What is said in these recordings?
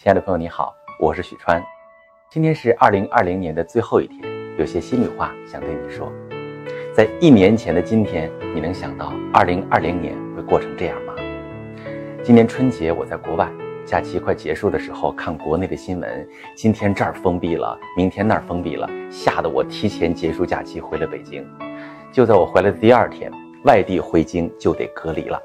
亲爱的朋友，你好，我是许川。今天是二零二零年的最后一天，有些心里话想对你说。在一年前的今天，你能想到二零二零年会过成这样吗？今年春节我在国外，假期快结束的时候看国内的新闻，今天这儿封闭了，明天那儿封闭了，吓得我提前结束假期回了北京。就在我回来的第二天，外地回京就得隔离了。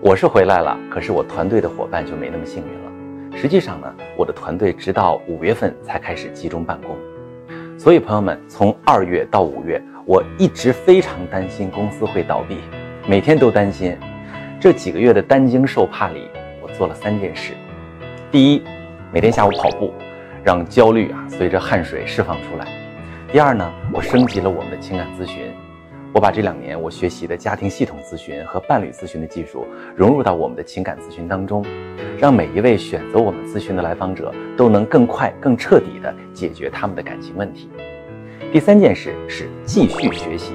我是回来了，可是我团队的伙伴就没那么幸运了。实际上呢，我的团队直到五月份才开始集中办公。所以朋友们，从二月到五月，我一直非常担心公司会倒闭，每天都担心。这几个月的担惊受怕里，我做了三件事：第一，每天下午跑步，让焦虑啊随着汗水释放出来；第二呢，我升级了我们的情感咨询。我把这两年我学习的家庭系统咨询和伴侣咨询的技术融入到我们的情感咨询当中，让每一位选择我们咨询的来访者都能更快、更彻底地解决他们的感情问题。第三件事是继续学习，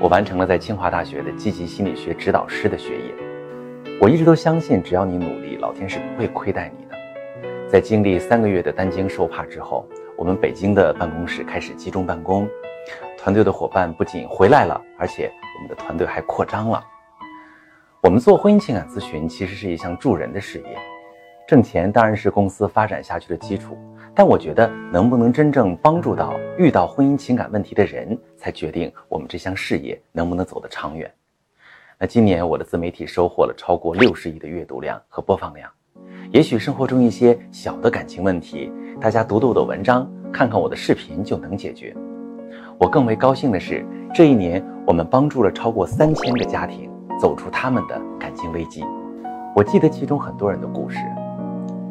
我完成了在清华大学的积极心理学指导师的学业。我一直都相信，只要你努力，老天是不会亏待你的。在经历三个月的担惊受怕之后，我们北京的办公室开始集中办公。团队的伙伴不仅回来了，而且我们的团队还扩张了。我们做婚姻情感咨询其实是一项助人的事业，挣钱当然是公司发展下去的基础，但我觉得能不能真正帮助到遇到婚姻情感问题的人，才决定我们这项事业能不能走得长远。那今年我的自媒体收获了超过六十亿的阅读量和播放量，也许生活中一些小的感情问题，大家读读我的文章，看看我的视频就能解决。我更为高兴的是，这一年我们帮助了超过三千个家庭走出他们的感情危机。我记得其中很多人的故事，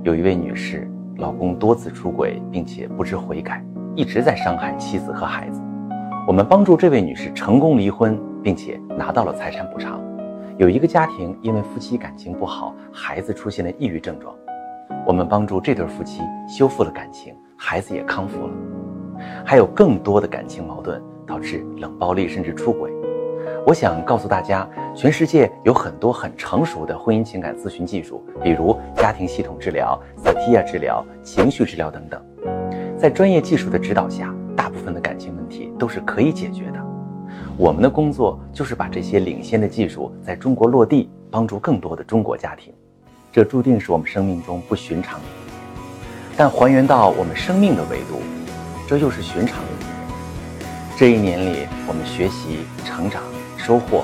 有一位女士，老公多次出轨，并且不知悔改，一直在伤害妻子和孩子。我们帮助这位女士成功离婚，并且拿到了财产补偿。有一个家庭因为夫妻感情不好，孩子出现了抑郁症状，我们帮助这对夫妻修复了感情，孩子也康复了。还有更多的感情矛盾导致冷暴力甚至出轨。我想告诉大家，全世界有很多很成熟的婚姻情感咨询技术，比如家庭系统治疗、萨提亚治疗、情绪治疗等等。在专业技术的指导下，大部分的感情问题都是可以解决的。我们的工作就是把这些领先的技术在中国落地，帮助更多的中国家庭。这注定是我们生命中不寻常的，但还原到我们生命的维度。这又是寻常的一年。这一年里，我们学习、成长、收获。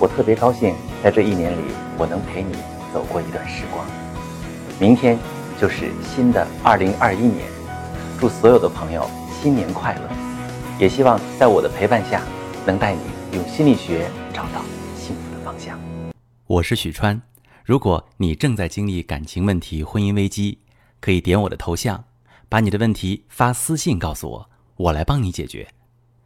我特别高兴，在这一年里，我能陪你走过一段时光。明天就是新的2021年，祝所有的朋友新年快乐！也希望在我的陪伴下，能带你用心理学找到幸福的方向。我是许川。如果你正在经历感情问题、婚姻危机，可以点我的头像。把你的问题发私信告诉我，我来帮你解决。